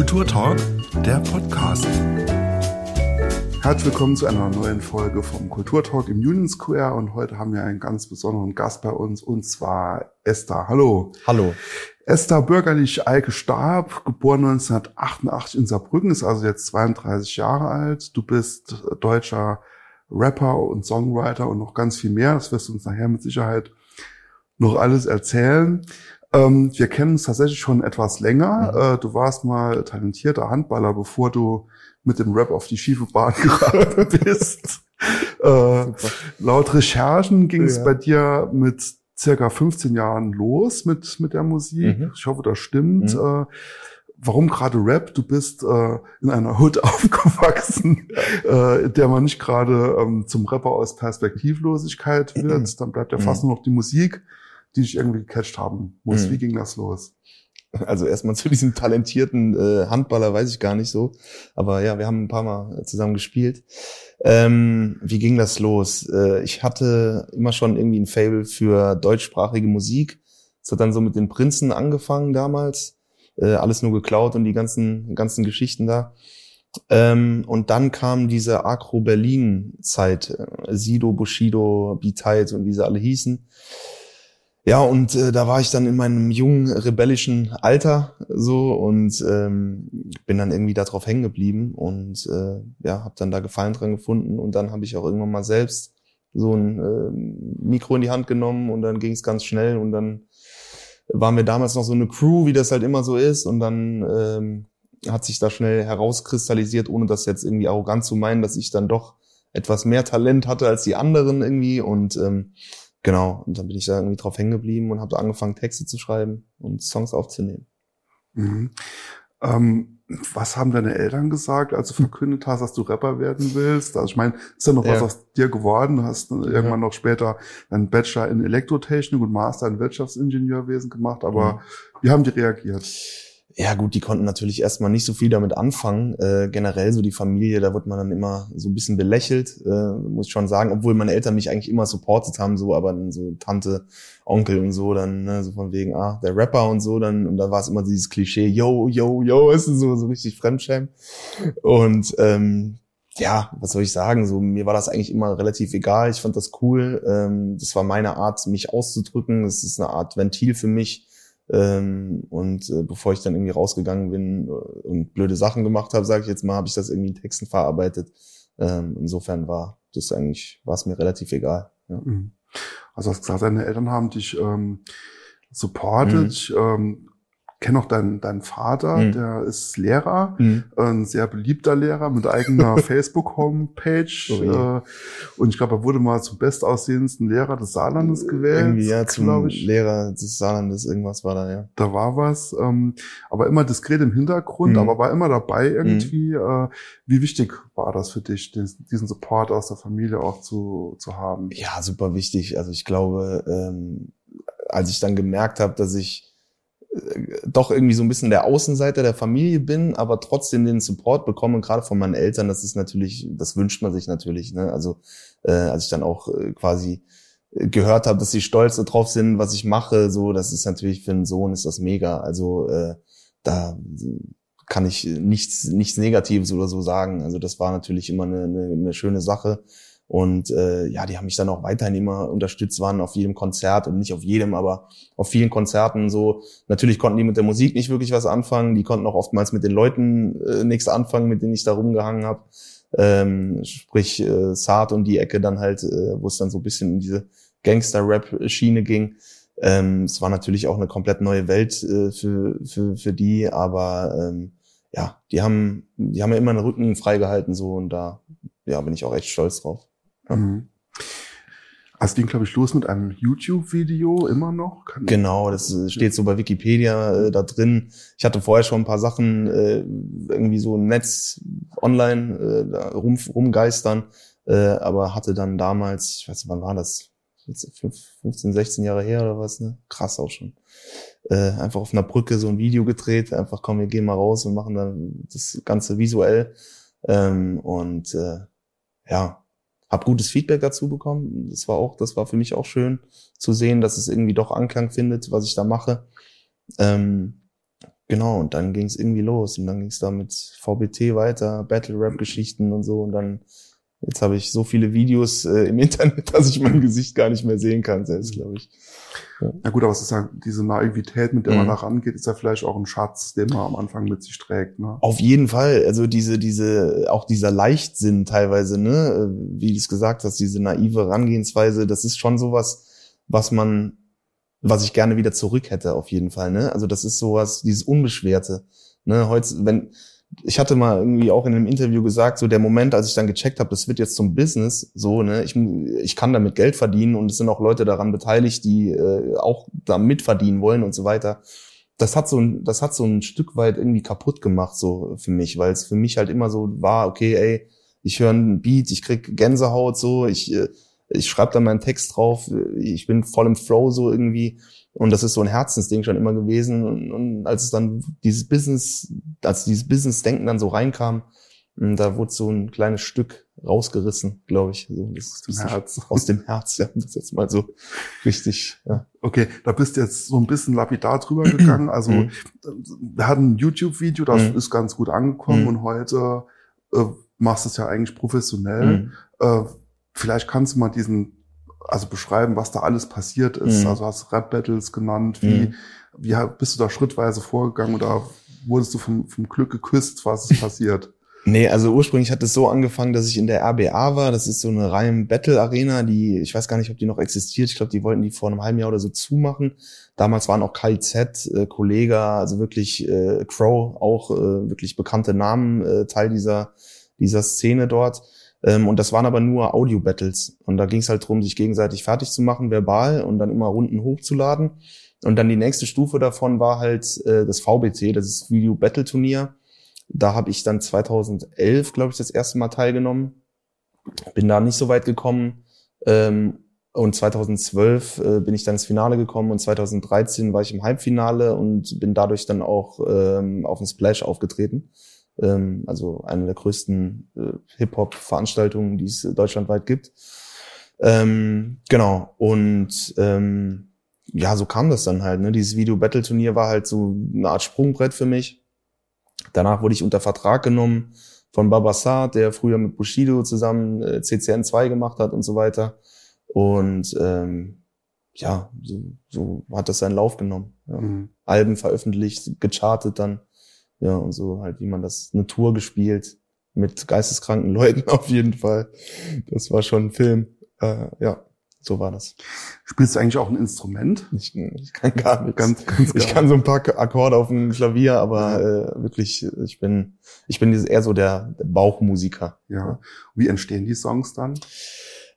Kulturtalk, der Podcast. Herzlich willkommen zu einer neuen Folge vom Kulturtalk im Union Square und heute haben wir einen ganz besonderen Gast bei uns und zwar Esther. Hallo. Hallo. Esther Bürgerlich Eike Stab, geboren 1988 in Saarbrücken, ist also jetzt 32 Jahre alt. Du bist deutscher Rapper und Songwriter und noch ganz viel mehr. Das wirst du uns nachher mit Sicherheit noch alles erzählen. Ähm, wir kennen uns tatsächlich schon etwas länger. Mhm. Äh, du warst mal talentierter Handballer, bevor du mit dem Rap auf die schiefe Bahn geraten bist. äh, laut Recherchen ging es ja. bei dir mit circa 15 Jahren los mit, mit der Musik. Mhm. Ich hoffe, das stimmt. Mhm. Äh, warum gerade Rap? Du bist äh, in einer Hood aufgewachsen, äh, in der man nicht gerade ähm, zum Rapper aus Perspektivlosigkeit wird. Dann bleibt ja fast mhm. nur noch die Musik die dich irgendwie gecatcht haben muss. Mhm. Wie ging das los? Also erstmal zu diesem talentierten äh, Handballer weiß ich gar nicht so. Aber ja, wir haben ein paar Mal zusammen gespielt. Ähm, wie ging das los? Äh, ich hatte immer schon irgendwie ein Fable für deutschsprachige Musik. Es hat dann so mit den Prinzen angefangen damals. Äh, alles nur geklaut und die ganzen, ganzen Geschichten da. Ähm, und dann kam diese Agro-Berlin-Zeit. Äh, Sido, Bushido, B-Tide und wie sie alle hießen. Ja, und äh, da war ich dann in meinem jungen, rebellischen Alter so und ähm, bin dann irgendwie darauf hängen geblieben und äh, ja, habe dann da Gefallen dran gefunden und dann habe ich auch irgendwann mal selbst so ein äh, Mikro in die Hand genommen und dann ging es ganz schnell und dann waren wir damals noch so eine Crew, wie das halt immer so ist und dann ähm, hat sich da schnell herauskristallisiert, ohne das jetzt irgendwie arrogant zu meinen, dass ich dann doch etwas mehr Talent hatte als die anderen irgendwie und ähm, Genau, und dann bin ich da irgendwie drauf hängen geblieben und habe angefangen, Texte zu schreiben und Songs aufzunehmen. Mhm. Ähm, was haben deine Eltern gesagt, als du verkündet hast, dass du Rapper werden willst? Also ich meine, ist ja noch ja. was aus dir geworden. Du hast irgendwann ja. noch später einen Bachelor in Elektrotechnik und Master in Wirtschaftsingenieurwesen gemacht, aber mhm. wie haben die reagiert? Ja gut, die konnten natürlich erstmal nicht so viel damit anfangen. Äh, generell so die Familie, da wird man dann immer so ein bisschen belächelt, äh, muss ich schon sagen, obwohl meine Eltern mich eigentlich immer supportet haben, so, aber dann so Tante, Onkel und so, dann ne, so von wegen, ah, der Rapper und so, dann und dann war es immer dieses Klischee, yo, yo, yo, ist so so richtig Fremdschämen. Und ähm, ja, was soll ich sagen? So mir war das eigentlich immer relativ egal. Ich fand das cool. Ähm, das war meine Art, mich auszudrücken. Das ist eine Art Ventil für mich ähm, und äh, bevor ich dann irgendwie rausgegangen bin äh, und blöde Sachen gemacht habe, sage ich jetzt mal, habe ich das irgendwie in Texten verarbeitet. Ähm, insofern war das eigentlich, war es mir relativ egal. Ja. Mhm. Also hast gesagt, deine Eltern haben dich ähm, supportet. Mhm. Ähm, kenne auch deinen, deinen Vater, mhm. der ist Lehrer, mhm. ein sehr beliebter Lehrer mit eigener Facebook-Homepage. Oh, äh, und ich glaube, er wurde mal zum bestaussehendsten Lehrer des Saarlandes gewählt. Irgendwie, ja, zum ich. Lehrer des Saarlandes, irgendwas war da, ja. Da war was, ähm, aber immer diskret im Hintergrund, mhm. aber war immer dabei irgendwie. Mhm. Äh, wie wichtig war das für dich, diesen Support aus der Familie auch zu, zu haben? Ja, super wichtig. Also ich glaube, ähm, als ich dann gemerkt habe, dass ich doch irgendwie so ein bisschen der Außenseiter der Familie bin, aber trotzdem den Support bekomme, gerade von meinen Eltern, das ist natürlich, das wünscht man sich natürlich. Ne? Also äh, als ich dann auch äh, quasi gehört habe, dass sie stolz darauf sind, was ich mache, so, das ist natürlich für einen Sohn ist das mega. Also äh, da kann ich nichts, nichts Negatives oder so sagen. Also das war natürlich immer eine, eine, eine schöne Sache. Und äh, ja, die haben mich dann auch weiterhin immer unterstützt, waren auf jedem Konzert und nicht auf jedem, aber auf vielen Konzerten so. Natürlich konnten die mit der Musik nicht wirklich was anfangen, die konnten auch oftmals mit den Leuten äh, nichts anfangen, mit denen ich da rumgehangen habe. Ähm, sprich äh, Saat und die Ecke dann halt, äh, wo es dann so ein bisschen in diese Gangster-Rap-Schiene ging. Ähm, es war natürlich auch eine komplett neue Welt äh, für, für, für die, aber ähm, ja, die haben, die haben ja immer einen Rücken freigehalten so und da ja, bin ich auch echt stolz drauf. Mhm. Also ging, glaube ich, los mit einem YouTube-Video immer noch. Kann genau, das steht so bei Wikipedia äh, da drin. Ich hatte vorher schon ein paar Sachen äh, irgendwie so im Netz online äh, rum, rumgeistern, äh, aber hatte dann damals, ich weiß nicht, wann war das? 15, 16 Jahre her oder was, ne? Krass auch schon. Äh, einfach auf einer Brücke so ein Video gedreht, einfach komm, wir gehen mal raus und machen dann das Ganze visuell. Ähm, und äh, ja, habe gutes Feedback dazu bekommen. Das war auch, das war für mich auch schön zu sehen, dass es irgendwie doch Anklang findet, was ich da mache. Ähm, Genau, und dann ging es irgendwie los. Und dann ging es da mit VBT weiter, Battle-Rap-Geschichten und so. Und dann, jetzt habe ich so viele Videos äh, im Internet, dass ich mein Gesicht gar nicht mehr sehen kann, selbst, glaube ich. Ja. ja gut, aber es ist ja diese Naivität, mit der man Mhm. da rangeht, ist ja vielleicht auch ein Schatz, den man am Anfang mit sich trägt. Ne? Auf jeden Fall. Also diese, diese, auch dieser Leichtsinn teilweise, ne, wie du es gesagt hast, diese naive Herangehensweise, das ist schon sowas, was man, was ich gerne wieder zurück hätte, auf jeden Fall, ne. Also das ist sowas, dieses Unbeschwerte, ne. Heute, wenn, ich hatte mal irgendwie auch in einem Interview gesagt, so der Moment, als ich dann gecheckt habe, das wird jetzt zum Business, so, ne, ich, ich kann damit Geld verdienen und es sind auch Leute daran beteiligt, die äh, auch da mitverdienen wollen und so weiter das hat so ein, das hat so ein Stück weit irgendwie kaputt gemacht, so für mich, weil es für mich halt immer so war, okay, ey, ich höre einen Beat, ich krieg Gänsehaut, so, ich, äh, ich schreibe da meinen Text drauf, ich bin voll im Flow so irgendwie. Und das ist so ein Herzensding schon immer gewesen. Und, und als es dann dieses Business, als dieses Business-Denken dann so reinkam, mh, da wurde so ein kleines Stück rausgerissen, glaube ich. So, das, Im Herz. Aus dem Herz, ja, das jetzt mal so richtig, ja. Okay, da bist du jetzt so ein bisschen lapidar drüber gegangen. Also Mhm. wir hatten ein YouTube-Video, das Mhm. ist ganz gut angekommen Mhm. und heute äh, machst du es ja eigentlich professionell. Äh, vielleicht kannst du mal diesen, also beschreiben, was da alles passiert ist. Mhm. Also hast Rap-Battles genannt, wie, Mhm. wie bist du da schrittweise vorgegangen oder wurdest du vom, vom Glück geküsst, was ist passiert? Nee, also ursprünglich hat es so angefangen, dass ich in der RBA war. Das ist so eine reine Battle-Arena, die, ich weiß gar nicht, ob die noch existiert. Ich glaube, die wollten die vor einem halben Jahr oder so zumachen. Damals waren auch KIZ, äh, Kollega, also wirklich äh, Crow, auch äh, wirklich bekannte Namen, äh, Teil dieser, dieser Szene dort. Ähm, und das waren aber nur Audio-Battles. Und da ging es halt drum, sich gegenseitig fertig zu machen, verbal und dann immer Runden hochzuladen. Und dann die nächste Stufe davon war halt äh, das VBT, das ist Video Battle Turnier. Da habe ich dann 2011, glaube ich, das erste Mal teilgenommen. Bin da nicht so weit gekommen. Ähm, und 2012 äh, bin ich dann ins Finale gekommen und 2013 war ich im Halbfinale und bin dadurch dann auch ähm, auf dem Splash aufgetreten. Ähm, also eine der größten äh, Hip-Hop-Veranstaltungen, die es äh, deutschlandweit gibt. Ähm, genau. Und ähm, ja, so kam das dann halt. Ne? Dieses Video-Battle-Turnier war halt so eine Art Sprungbrett für mich. Danach wurde ich unter Vertrag genommen von Babassar, der früher mit Bushido zusammen äh, CCN 2 gemacht hat und so weiter. Und ähm, ja, so, so hat das seinen Lauf genommen. Ja. Mhm. Alben veröffentlicht, gechartet dann. Ja, und so halt, wie man das, eine Tour gespielt mit geisteskranken Leuten auf jeden Fall. Das war schon ein Film. Äh, ja, so war das. Spielst du eigentlich auch ein Instrument? Ich, ich kann gar nichts. Ganz, ganz Ich gar kann so ein paar Akkorde auf dem Klavier, aber äh, wirklich, ich bin, ich bin eher so der, der Bauchmusiker. Ja. Wie entstehen die Songs dann?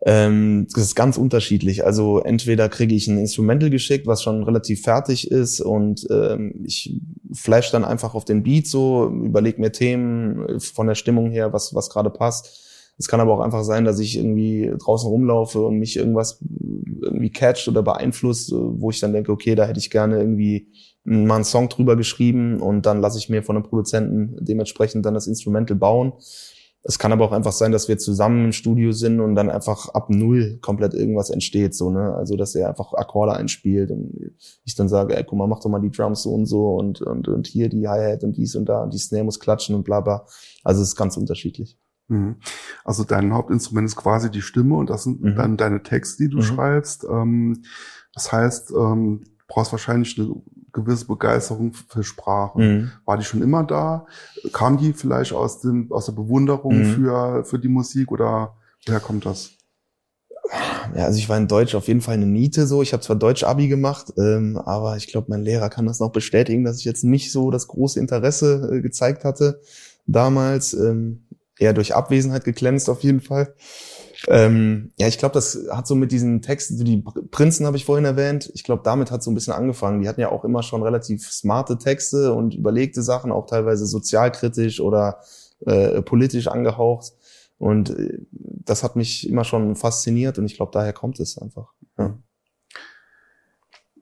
Ähm, das ist ganz unterschiedlich. Also entweder kriege ich ein Instrumental geschickt, was schon relativ fertig ist und ähm, ich flash dann einfach auf den Beat so, überlege mir Themen äh, von der Stimmung her, was, was gerade passt. Es kann aber auch einfach sein, dass ich irgendwie draußen rumlaufe und mich irgendwas irgendwie catcht oder beeinflusst, äh, wo ich dann denke, okay, da hätte ich gerne irgendwie mal einen Song drüber geschrieben und dann lasse ich mir von einem Produzenten dementsprechend dann das Instrumental bauen. Es kann aber auch einfach sein, dass wir zusammen im Studio sind und dann einfach ab null komplett irgendwas entsteht, so, ne? Also, dass er einfach Akkorde einspielt und ich dann sage, ey, guck mal, mach doch mal die Drums so und so und, und, und hier die Hi-Hat und dies und da und die Snare muss klatschen und bla, bla. Also, es ist ganz unterschiedlich. Mhm. Also dein Hauptinstrument ist quasi die Stimme und das sind Mhm. dann deine Texte, die du Mhm. schreibst. Ähm, das heißt, ähm, du brauchst wahrscheinlich eine gewisse Begeisterung für Sprache. Mhm. War die schon immer da? Kam die vielleicht aus dem aus der Bewunderung Mhm. für für die Musik oder woher kommt das? Ja, also ich war in Deutsch auf jeden Fall eine Niete so. Ich habe zwar Deutsch-Abi gemacht, ähm, aber ich glaube, mein Lehrer kann das noch bestätigen, dass ich jetzt nicht so das große Interesse äh, gezeigt hatte damals. Ähm, eher durch Abwesenheit geglänzt auf jeden Fall. Ähm, ja, ich glaube, das hat so mit diesen Texten, die Prinzen habe ich vorhin erwähnt. Ich glaube, damit hat so ein bisschen angefangen. Die hatten ja auch immer schon relativ smarte Texte und überlegte Sachen, auch teilweise sozialkritisch oder äh, politisch angehaucht. Und äh, das hat mich immer schon fasziniert und ich glaube, daher kommt es einfach. Ja.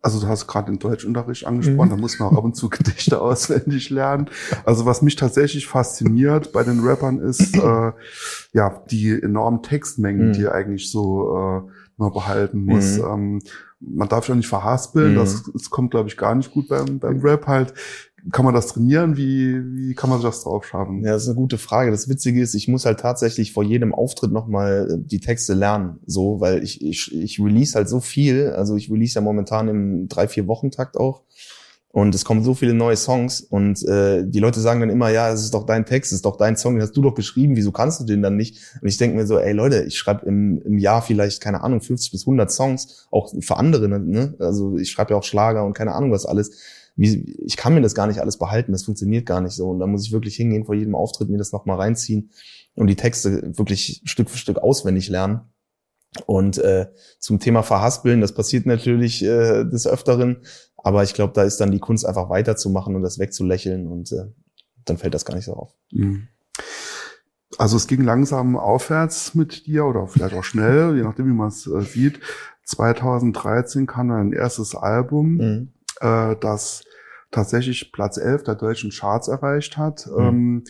Also du hast gerade den Deutschunterricht angesprochen, Mhm. da muss man auch ab und zu Gedichte auswendig lernen. Also was mich tatsächlich fasziniert bei den Rappern ist äh, ja die enormen Textmengen, Mhm. die eigentlich so äh, immer behalten muss. Mhm. Ähm, man darf sich auch nicht verhaspeln, Mhm. das, das kommt, glaube ich, gar nicht gut beim, beim Rap halt. Kann man das trainieren? Wie, wie kann man das drauf schaffen? Ja, das ist eine gute Frage. Das Witzige ist, ich muss halt tatsächlich vor jedem Auftritt nochmal die Texte lernen, so, weil ich, ich, ich release halt so viel. Also ich release ja momentan im drei, vier Wochen-Takt auch. Und es kommen so viele neue Songs und äh, die Leute sagen dann immer, ja, es ist doch dein Text, es ist doch dein Song, den hast du doch geschrieben, wieso kannst du den dann nicht? Und ich denke mir so, ey Leute, ich schreibe im, im Jahr vielleicht, keine Ahnung, 50 bis 100 Songs, auch für andere, ne? Also ich schreibe ja auch Schlager und keine Ahnung was alles. Wie, ich kann mir das gar nicht alles behalten, das funktioniert gar nicht so. Und da muss ich wirklich hingehen vor jedem Auftritt, mir das nochmal reinziehen und die Texte wirklich Stück für Stück auswendig lernen. Und äh, zum Thema Verhaspeln, das passiert natürlich äh, des Öfteren, aber ich glaube, da ist dann die Kunst einfach weiterzumachen und das wegzulächeln und äh, dann fällt das gar nicht so auf. Mhm. Also es ging langsam aufwärts mit dir oder vielleicht auch schnell, je nachdem, wie man es äh, sieht. 2013 kam dann ein erstes Album, Mhm. Äh, das tatsächlich Platz 11 der deutschen Charts erreicht hat. Mhm. Ähm,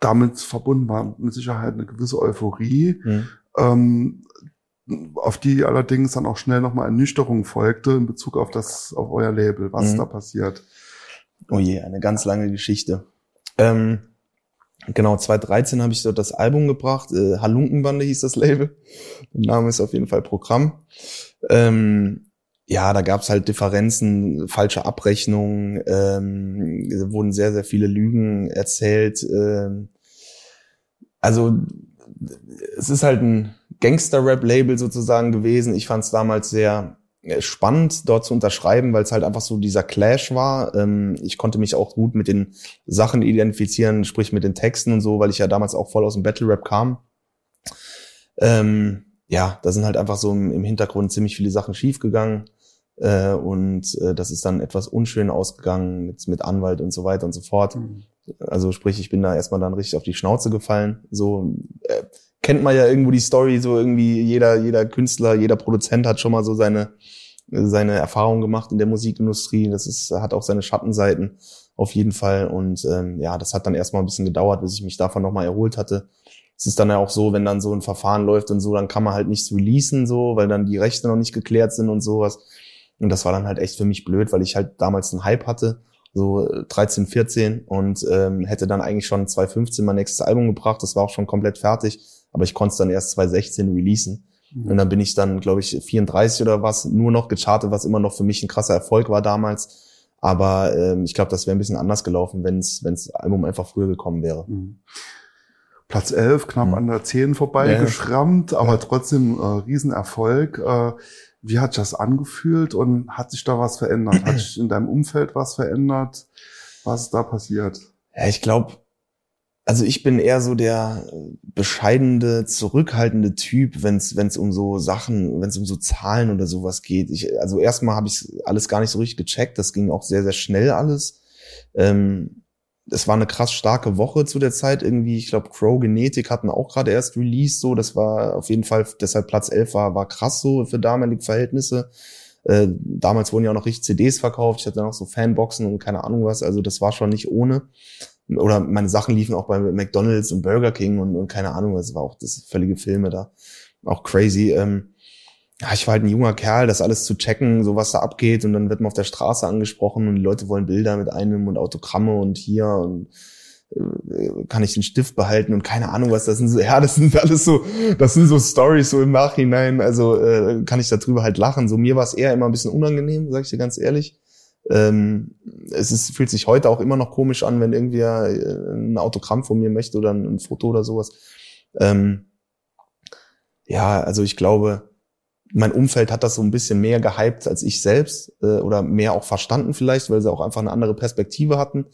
damit verbunden war mit Sicherheit eine gewisse Euphorie, Mhm. ähm, auf die allerdings dann auch schnell nochmal Ernüchterung folgte in Bezug auf das, auf euer Label. Was Mhm. da passiert? Oh je, eine ganz lange Geschichte. Ähm, genau, 2013 habe ich so das Album gebracht. Äh, Halunkenbande hieß das Label. Der Name ist auf jeden Fall Programm. Ähm, ja, da gab's halt Differenzen, falsche Abrechnungen, ähm, es wurden sehr, sehr viele Lügen erzählt. Ähm, also es ist halt ein Gangster-Rap-Label sozusagen gewesen. Ich fand es damals sehr äh, spannend, dort zu unterschreiben, weil es halt einfach so dieser Clash war. Ähm, ich konnte mich auch gut mit den Sachen identifizieren, sprich mit den Texten und so, weil ich ja damals auch voll aus dem Battle-Rap kam. Ähm, ja, da sind halt einfach so im Hintergrund ziemlich viele Sachen schiefgegangen. Äh, und äh, das ist dann etwas unschön ausgegangen mit, mit Anwalt und so weiter und so fort. Also sprich, ich bin da erstmal dann richtig auf die Schnauze gefallen. So äh, kennt man ja irgendwo die Story, so irgendwie jeder, jeder Künstler, jeder Produzent hat schon mal so seine, seine Erfahrung gemacht in der Musikindustrie. Das ist, hat auch seine Schattenseiten auf jeden Fall. Und ähm, ja, das hat dann erstmal ein bisschen gedauert, bis ich mich davon nochmal erholt hatte. Es ist dann ja auch so, wenn dann so ein Verfahren läuft und so, dann kann man halt nichts releasen, so, weil dann die Rechte noch nicht geklärt sind und sowas. Und das war dann halt echt für mich blöd, weil ich halt damals einen Hype hatte so 13, 14 und ähm, hätte dann eigentlich schon 2015 mein nächstes Album gebracht. Das war auch schon komplett fertig, aber ich konnte es dann erst 2016 releasen. Und dann bin ich dann, glaube ich, 34 oder was, nur noch gechartet, was immer noch für mich ein krasser Erfolg war damals. Aber ähm, ich glaube, das wäre ein bisschen anders gelaufen, wenn es das Album einfach früher gekommen wäre. Mhm. Platz 11, knapp Mhm. an der 10 vorbei Ja. geschrammt, aber trotzdem äh, Riesenerfolg. Äh, wie hat sich das angefühlt und hat sich da was verändert? Hat sich in deinem Umfeld was verändert? Was ist da passiert? Ja, ich glaube, also ich bin eher so der bescheidene, zurückhaltende Typ, wenn es um so Sachen, wenn es um so Zahlen oder sowas geht. Ich, also erstmal habe ich alles gar nicht so richtig gecheckt. Das ging auch sehr sehr schnell alles. Ähm, es war eine krass starke Woche zu der Zeit irgendwie. Ich glaube, Crow Genetik hatten auch gerade erst Release so. Das war auf jeden Fall, deshalb Platz 11 war, war krass so für damalige Verhältnisse. Äh, damals wurden ja auch noch richtig CDs verkauft. Ich hatte noch so Fanboxen und keine Ahnung was. Also das war schon nicht ohne. Oder meine Sachen liefen auch bei McDonalds und Burger King und, und keine Ahnung. Das war auch das völlige Filme da. Auch crazy. Ähm, ja, ich war halt ein junger Kerl, das alles zu checken, so was da abgeht und dann wird man auf der Straße angesprochen und die Leute wollen Bilder mit einem und Autogramme und hier und äh, kann ich den Stift behalten und keine Ahnung was, das sind so, ja, das sind alles so, das sind so Stories so im Nachhinein, also äh, kann ich darüber halt lachen. So mir war es eher immer ein bisschen unangenehm, sag ich dir ganz ehrlich. Ähm, es ist, fühlt sich heute auch immer noch komisch an, wenn irgendwie äh, ein Autogramm von mir möchte oder ein, ein Foto oder sowas. Ähm, ja, also ich glaube, mein Umfeld hat das so ein bisschen mehr gehypt als ich selbst äh, oder mehr auch verstanden vielleicht, weil sie auch einfach eine andere Perspektive hatten.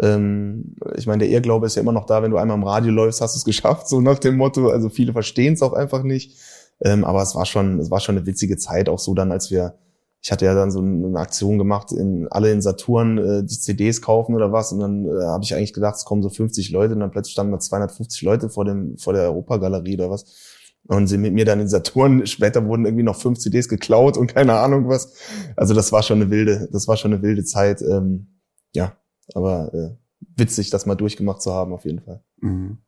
Ähm, ich meine, der Irrglaube ist ja immer noch da, wenn du einmal im Radio läufst, hast du es geschafft, so nach dem Motto. Also viele verstehen es auch einfach nicht. Ähm, aber es war schon, es war schon eine witzige Zeit, auch so dann, als wir, ich hatte ja dann so eine Aktion gemacht, in alle in Saturn äh, die CDs kaufen oder was, und dann äh, habe ich eigentlich gedacht, es kommen so 50 Leute, und dann plötzlich standen da 250 Leute vor dem vor der Europagalerie oder was und sind mit mir dann in Saturn. Später wurden irgendwie noch fünf CDs geklaut und keine Ahnung was. Also das war schon eine wilde, das war schon eine wilde Zeit. Ähm, ja, aber äh, witzig, das mal durchgemacht zu haben auf jeden Fall. Mhm.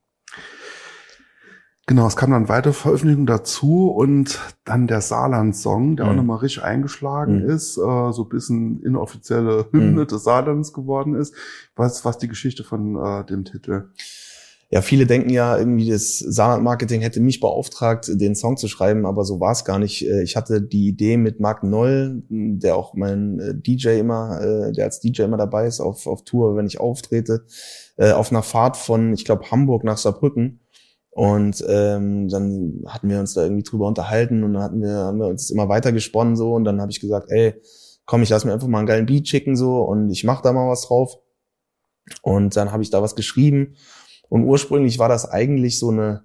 Genau, es kam dann weitere Veröffentlichungen dazu und dann der Saarland-Song, der Mhm. auch nochmal richtig eingeschlagen Mhm. ist, äh, so ein bisschen inoffizielle Hymne Mhm. des Saarlands geworden ist. Was, was die Geschichte von äh, dem Titel? Ja, viele denken ja irgendwie, das Saarland-Marketing hätte mich beauftragt, den Song zu schreiben, aber so war es gar nicht. Äh, Ich hatte die Idee mit Marc Noll, der auch mein äh, DJ immer, äh, der als DJ immer dabei ist auf, auf Tour, wenn ich auftrete, auf einer Fahrt von, ich glaube, Hamburg nach Saarbrücken. Und ähm, dann hatten wir uns da irgendwie drüber unterhalten und dann hatten wir, haben wir uns immer weiter gesponnen so und dann habe ich gesagt, ey, komm, ich lass mir einfach mal einen geilen Beat schicken so und ich mach da mal was drauf. Und dann habe ich da was geschrieben und ursprünglich war das eigentlich so eine,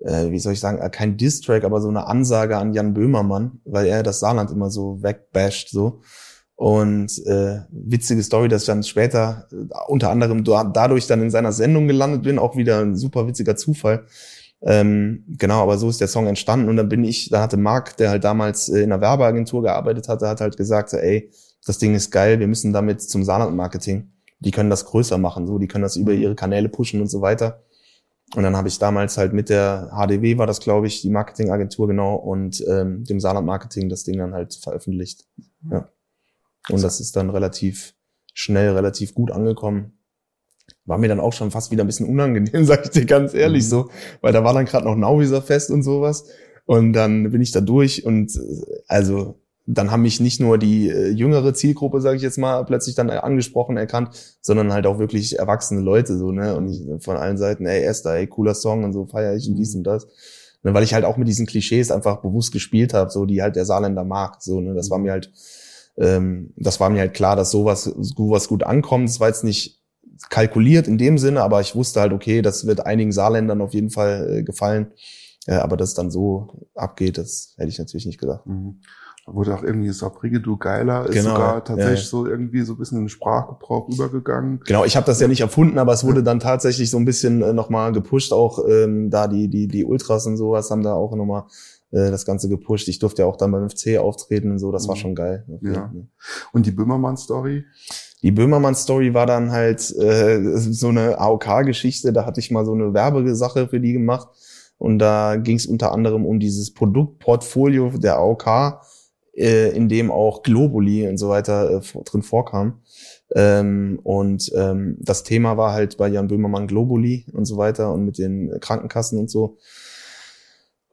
äh, wie soll ich sagen, äh, kein Diss-Track, aber so eine Ansage an Jan Böhmermann, weil er das Saarland immer so wegbasht so. Und äh, witzige Story, dass ich dann später äh, unter anderem da, dadurch dann in seiner Sendung gelandet bin, auch wieder ein super witziger Zufall. Ähm, genau, aber so ist der Song entstanden und dann bin ich, da hatte Marc, der halt damals äh, in einer Werbeagentur gearbeitet hatte, hat halt gesagt, ey, das Ding ist geil, wir müssen damit zum Saarland-Marketing. Die können das größer machen, so, die können das über ihre Kanäle pushen und so weiter. Und dann habe ich damals halt mit der HDW war das, glaube ich, die Marketingagentur genau und ähm, dem Saarland Marketing das Ding dann halt veröffentlicht. Ja. Und das ist dann relativ schnell, relativ gut angekommen. War mir dann auch schon fast wieder ein bisschen unangenehm, sag ich dir ganz ehrlich Mhm. so, weil da war dann gerade noch Nauwieser Fest und sowas. Und dann bin ich da durch und äh, also dann haben mich nicht nur die äh, jüngere Zielgruppe, sage ich jetzt mal, plötzlich dann angesprochen, erkannt, sondern halt auch wirklich erwachsene Leute so, ne? Und ich, von allen Seiten, ey, Esther, ey, cooler Song und so feiere ich und dies und das. Ne, weil ich halt auch mit diesen Klischees einfach bewusst gespielt habe, so die halt der Saarländer mag. So, ne? Das war mir halt, ähm, das war mir halt klar, dass sowas, sowas gut ankommt. Das war jetzt nicht kalkuliert in dem Sinne, aber ich wusste halt, okay, das wird einigen Saarländern auf jeden Fall äh, gefallen. Äh, aber dass es dann so abgeht, das hätte ich natürlich nicht gedacht. Mhm. Wurde auch irgendwie Sabrige, du Geiler, ist Genau, sogar tatsächlich ja. so irgendwie so ein bisschen in den Sprachgebrauch übergegangen. Genau, ich habe das ja nicht erfunden, aber es wurde dann tatsächlich so ein bisschen äh, nochmal gepusht. Auch ähm, da die, die, die Ultras und sowas haben da auch nochmal äh, das Ganze gepusht. Ich durfte ja auch dann beim FC auftreten und so, das war Mhm. schon geil. Ja. Und die Böhmermann-Story? Die Böhmermann-Story war dann halt äh, so eine AOK-Geschichte. Da hatte ich mal so eine Werbesache für die gemacht. Und da ging es unter anderem um dieses Produktportfolio der AOK, äh, in dem auch Globuli und so weiter äh, drin vorkam. Ähm, und ähm, das Thema war halt bei Jan Böhmermann Globuli und so weiter und mit den Krankenkassen und so.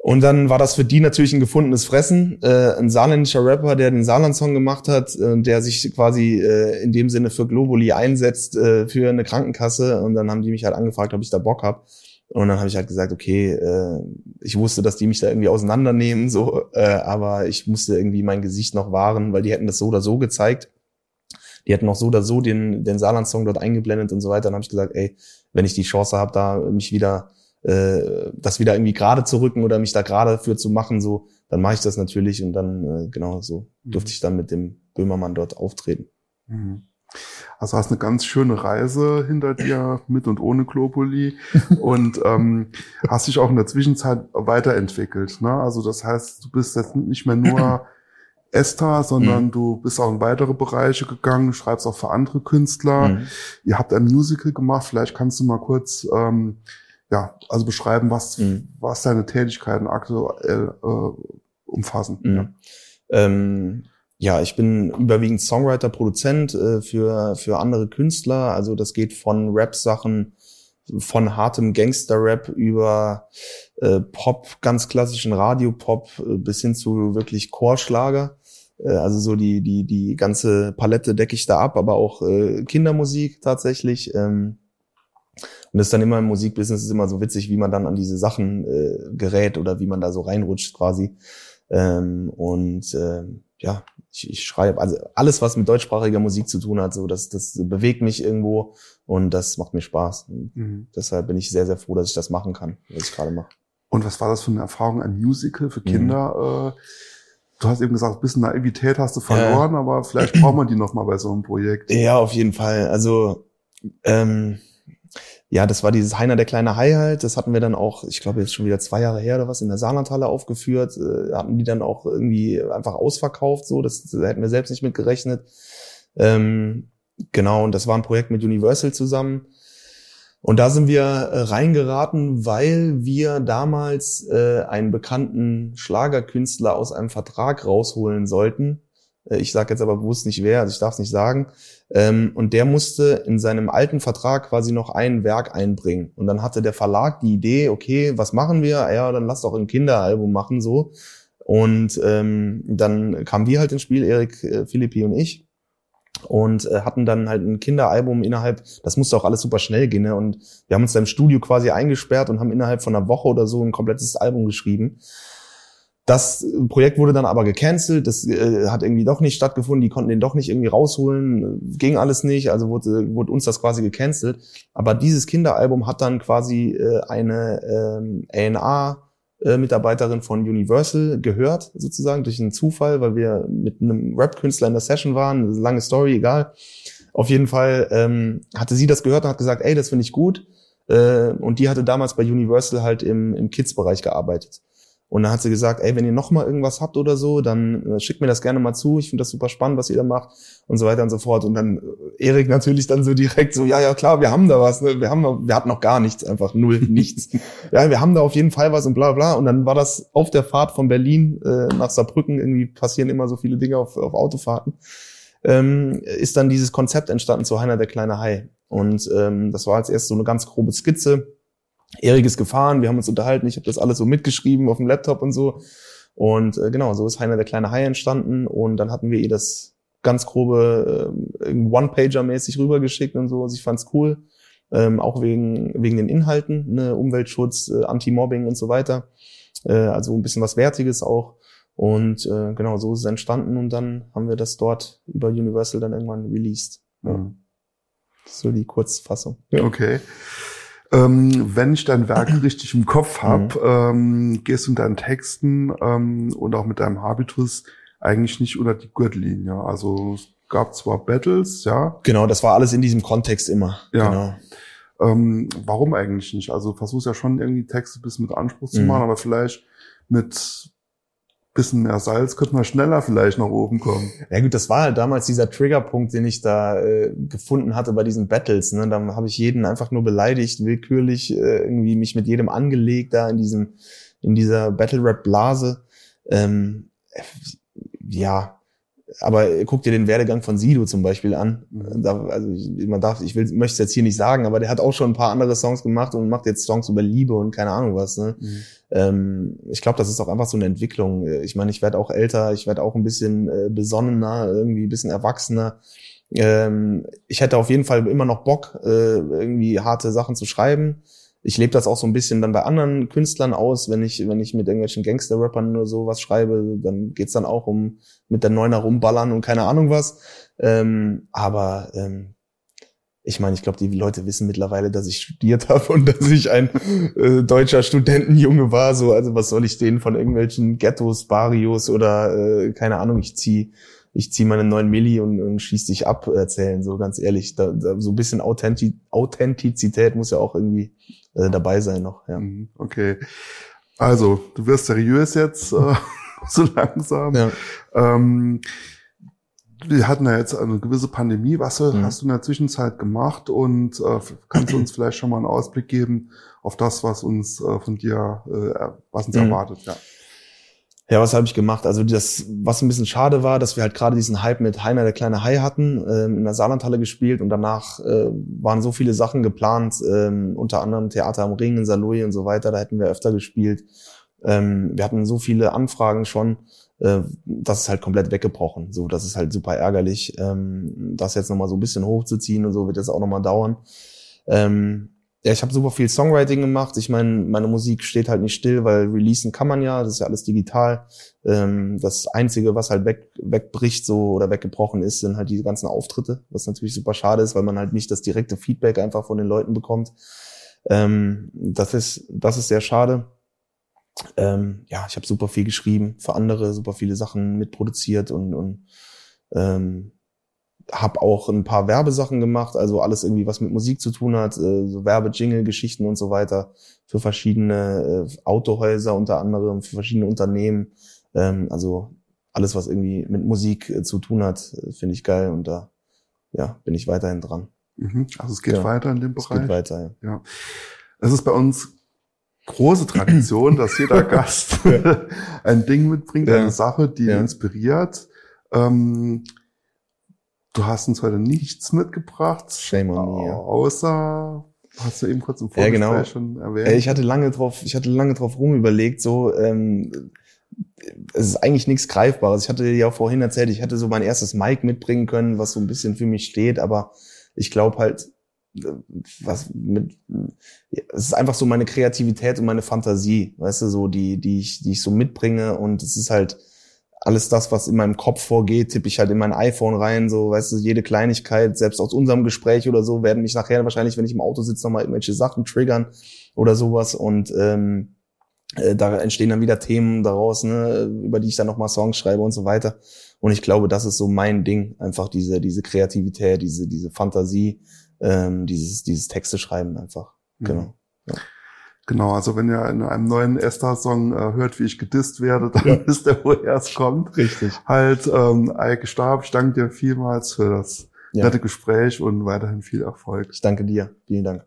Und dann war das für die natürlich ein gefundenes Fressen. Äh, ein saarländischer Rapper, der den Saarland-Song gemacht hat, äh, der sich quasi äh, in dem Sinne für Globuli einsetzt, äh, für eine Krankenkasse. Und dann haben die mich halt angefragt, ob ich da Bock hab. Und dann habe ich halt gesagt, okay, äh, ich wusste, dass die mich da irgendwie auseinandernehmen, so, äh, aber ich musste irgendwie mein Gesicht noch wahren, weil die hätten das so oder so gezeigt. Die hätten auch so oder so den, den Saarland-Song dort eingeblendet und so weiter. Dann habe ich gesagt, ey, wenn ich die Chance habe, da mich wieder äh, das wieder irgendwie gerade zu rücken oder mich da gerade für zu machen, so, dann mache ich das natürlich und dann äh, genau so durfte ich dann mit dem Böhmermann dort auftreten. Mhm. Also hast eine ganz schöne Reise hinter dir mit und ohne Globuli und ähm, hast dich auch in der Zwischenzeit weiterentwickelt. Ne? Also das heißt, du bist jetzt nicht mehr nur Esther, sondern Mhm. du bist auch in weitere Bereiche gegangen, schreibst auch für andere Künstler. Mhm. Ihr habt ein Musical gemacht. Vielleicht kannst du mal kurz ähm, ja also beschreiben, was Mhm. was deine Tätigkeiten aktuell äh, umfassen. Mhm. Ja. Ähm, ja, ich bin überwiegend Songwriter, Produzent äh, für, für andere Künstler. Also das geht von Rap-Sachen, von hartem Gangster-Rap über äh, Pop, ganz klassischen Radiopop äh, bis hin zu wirklich Chorschlager. Äh, also so die, die, die ganze Palette decke ich da ab, aber auch äh, Kindermusik tatsächlich. Ähm, und das ist dann immer im Musikbusiness ist immer so witzig, wie man dann an diese Sachen äh, gerät oder wie man da so reinrutscht quasi. Ähm, und ähm, ja, ich, ich schreibe, also alles, was mit deutschsprachiger Musik zu tun hat, so das, das bewegt mich irgendwo und das macht mir Spaß. Mhm. deshalb bin ich sehr, sehr froh, dass ich das machen kann, was ich gerade mache. Und was war das für eine Erfahrung, ein Musical Mhm. für Kinder? Äh, du hast eben gesagt, ein bisschen Naivität hast du verloren, aber vielleicht braucht man die noch mal bei so einem Projekt. Ja, auf jeden Fall. Also ähm, ja, das war dieses Heiner der kleine Hai halt. Das hatten wir dann auch, ich glaube jetzt schon wieder zwei Jahre her oder was, in der Saarlandhalle aufgeführt. Äh, hatten die dann auch irgendwie einfach ausverkauft, so. Das, das hätten wir selbst nicht mit gerechnet. Ähm, genau, und das war ein Projekt mit Universal zusammen. Und da sind wir äh, reingeraten, weil wir damals äh, einen bekannten Schlagerkünstler aus einem Vertrag rausholen sollten. Äh, ich sage jetzt aber bewusst nicht wer, also ich darf es nicht sagen. Ähm, und der musste in seinem alten Vertrag quasi noch ein Werk einbringen. Und dann hatte der Verlag die Idee, okay, was machen wir? Ja, dann lass doch ein Kinderalbum machen so. Und ähm, dann kamen wir halt ins Spiel, Erik, äh, Philippi und ich und äh, hatten dann halt ein Kinderalbum innerhalb, das musste auch alles super schnell gehen, ne? und wir haben uns da im Studio quasi eingesperrt und haben innerhalb von einer Woche oder so ein komplettes Album geschrieben. Das Projekt wurde dann aber gecancelt, das äh, hat irgendwie doch nicht stattgefunden, die konnten den doch nicht irgendwie rausholen, ging alles nicht, also wurde, wurde uns das quasi gecancelt. Aber dieses Kinderalbum hat dann quasi äh, eine ähm, A&R äh, von Universal gehört, sozusagen, durch einen Zufall, weil wir mit einem Rap-Künstler in der Session waren. Lange Story, egal. Auf jeden Fall ähm, hatte sie das gehört und hat gesagt, ey, das finde ich gut. Äh, und die hatte damals bei Universal halt im, im Kids-Bereich gearbeitet. Und dann hat sie gesagt, ey, wenn ihr noch mal irgendwas habt oder so, dann äh, schickt mir das gerne mal zu. Ich finde das super spannend, was ihr da macht und so weiter und so fort. Und dann äh, Erik natürlich dann so direkt so, ja, ja, klar, wir haben da was. Ne? Wir haben, wir hatten noch gar nichts, einfach null, nichts. ja, wir haben da auf jeden Fall was und bla bla. Und dann war das auf der Fahrt von Berlin äh, nach Saarbrücken, irgendwie passieren immer so viele Dinge auf, auf Autofahrten, ähm, ist dann dieses Konzept entstanden zu Heiner der kleine Hai. Und ähm, das war als erst so eine ganz grobe Skizze Erik ist gefahren, wir haben uns unterhalten, ich habe das alles so mitgeschrieben auf dem Laptop und so. Und äh, genau, so ist Heiner der kleine Hai entstanden und dann hatten wir ihr das ganz grobe äh, One-Pager-mäßig rübergeschickt und so. Also ich fand's cool, ähm, auch wegen wegen den Inhalten, ne, Umweltschutz, äh, Anti-Mobbing und so weiter. Äh, also ein bisschen was Wertiges auch. Und äh, genau, so ist es entstanden und dann haben wir das dort über Universal dann irgendwann released. Ja. Mhm. So die Kurzfassung. Ja. Okay. Ähm, wenn ich dein Werk richtig im Kopf habe, mhm. ähm, gehst du in deinen Texten ähm, und auch mit deinem Habitus eigentlich nicht unter die Gürtellinie. Also es gab zwar Battles, ja. Genau, das war alles in diesem Kontext immer. Ja. Genau. Ähm, warum eigentlich nicht? Also versuchst ja schon irgendwie Texte bis mit Anspruch zu mhm. machen, aber vielleicht mit bisschen mehr Salz, könnte man schneller vielleicht nach oben kommen. Ja gut, das war halt damals dieser Triggerpunkt, den ich da äh, gefunden hatte bei diesen Battles. Ne? Da habe ich jeden einfach nur beleidigt, willkürlich äh, irgendwie mich mit jedem angelegt da in diesem in dieser Battle Rap Blase. Ähm, ja, aber guck dir den Werdegang von Sido zum Beispiel an. Mhm. Da, also man darf, ich will, möchte es jetzt hier nicht sagen, aber der hat auch schon ein paar andere Songs gemacht und macht jetzt Songs über Liebe und keine Ahnung was. Ne? Mhm. Ähm, ich glaube, das ist auch einfach so eine Entwicklung. Ich meine, ich werde auch älter, ich werde auch ein bisschen äh, besonnener, irgendwie ein bisschen erwachsener. Ähm, ich hätte auf jeden Fall immer noch Bock, äh, irgendwie harte Sachen zu schreiben ich lebe das auch so ein bisschen dann bei anderen Künstlern aus, wenn ich, wenn ich mit irgendwelchen Gangster-Rappern nur sowas schreibe, dann geht's dann auch um mit der Neuner rumballern und keine Ahnung was. Ähm, aber ähm, ich meine, ich glaube, die Leute wissen mittlerweile, dass ich studiert habe und dass ich ein äh, deutscher Studentenjunge war. So, also was soll ich denen von irgendwelchen Ghettos, Barrios oder äh, keine Ahnung, ich zieh ich zieh meine neuen Milli und, und schieß dich ab erzählen, so ganz ehrlich. Da, da, so ein bisschen Authentizität muss ja auch irgendwie äh, dabei sein noch. Ja. Mhm, okay. Also, du wirst seriös jetzt äh, so langsam. Ja. Ähm, wir hatten ja jetzt eine gewisse Pandemie. Was mhm. hast du in der Zwischenzeit gemacht? Und äh, kannst du uns vielleicht schon mal einen Ausblick geben auf das, was uns äh, von dir, äh, was uns mhm. erwartet? Ja. Ja, was habe ich gemacht? Also das, was ein bisschen schade war, dass wir halt gerade diesen Hype mit Heiner der kleine Hai hatten, ähm, in der Saarlandhalle gespielt und danach äh, waren so viele Sachen geplant, ähm, unter anderem Theater am Ring in Saloy und so weiter, da hätten wir öfter gespielt. Ähm, wir hatten so viele Anfragen schon, äh, das ist halt komplett weggebrochen. So, das ist halt super ärgerlich. Ähm, das jetzt nochmal so ein bisschen hochzuziehen und so wird jetzt auch nochmal dauern. Ähm, ja, ich habe super viel Songwriting gemacht. Ich meine, meine Musik steht halt nicht still, weil releasen kann man ja, das ist ja alles digital. Ähm, das Einzige, was halt weg, wegbricht so oder weggebrochen ist, sind halt diese ganzen Auftritte, was natürlich super schade ist, weil man halt nicht das direkte Feedback einfach von den Leuten bekommt. Ähm, das ist, das ist sehr schade. Ähm, ja, ich habe super viel geschrieben für andere, super viele Sachen mitproduziert und, und ähm, habe auch ein paar Werbesachen gemacht, also alles irgendwie, was mit Musik zu tun hat, äh, so Werbe-Jingle-Geschichten und so weiter für verschiedene äh, Autohäuser unter anderem, für verschiedene Unternehmen. Ähm, also alles, was irgendwie mit Musik äh, zu tun hat, finde ich geil und da ja, bin ich weiterhin dran. Mhm. Also es geht Ja. weiter in dem Es Bereich. geht weiter, ja. Ja. Es ist bei uns große Tradition, dass jeder Gast ein Ding mitbringt, Ja. eine Sache, die Ja. inspiriert. Ähm, du hast uns heute nichts mitgebracht. Shame on me, ja. Außer, hast du eben kurz im Ja, Vorgespräch genau. schon erwähnt. Ey, Ich hatte lange drauf, ich hatte lange drauf rumüberlegt, so, ähm, es ist eigentlich nichts Greifbares. Ich hatte dir ja vorhin erzählt, ich hätte so mein erstes Mic mitbringen können, was so ein bisschen für mich steht, aber ich glaube halt, äh, was mit, ja, es ist einfach so meine Kreativität und meine Fantasie, weißt du, so, die, die ich, die ich so mitbringe und es ist halt, alles das, was in meinem Kopf vorgeht, tippe ich halt in mein iPhone rein, so, weißt du, jede Kleinigkeit, selbst aus unserem Gespräch oder so, werden mich nachher wahrscheinlich, wenn ich im Auto sitze, nochmal irgendwelche Sachen triggern oder sowas und ähm, äh, da entstehen dann wieder Themen daraus, ne, über die ich dann nochmal Songs schreibe und so weiter. Und ich glaube, das ist so mein Ding, einfach diese, diese Kreativität, diese, diese Fantasie, ähm, dieses, dieses Texte schreiben einfach. Mhm. Genau. Genau, also wenn ihr in einem neuen Esther-Song äh, hört, wie ich gedisst werde, dann wisst ihr, woher es kommt. Richtig. Halt, ähm, Eike Stab, ich danke dir vielmals für das Ja. nette Gespräch und weiterhin viel Erfolg. Ich danke dir. Vielen Dank.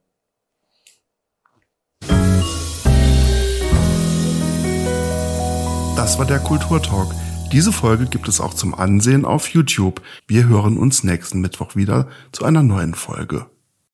Das war der Kulturtalk. Diese Folge gibt es auch zum Ansehen auf YouTube. Wir hören uns nächsten Mittwoch wieder zu einer neuen Folge.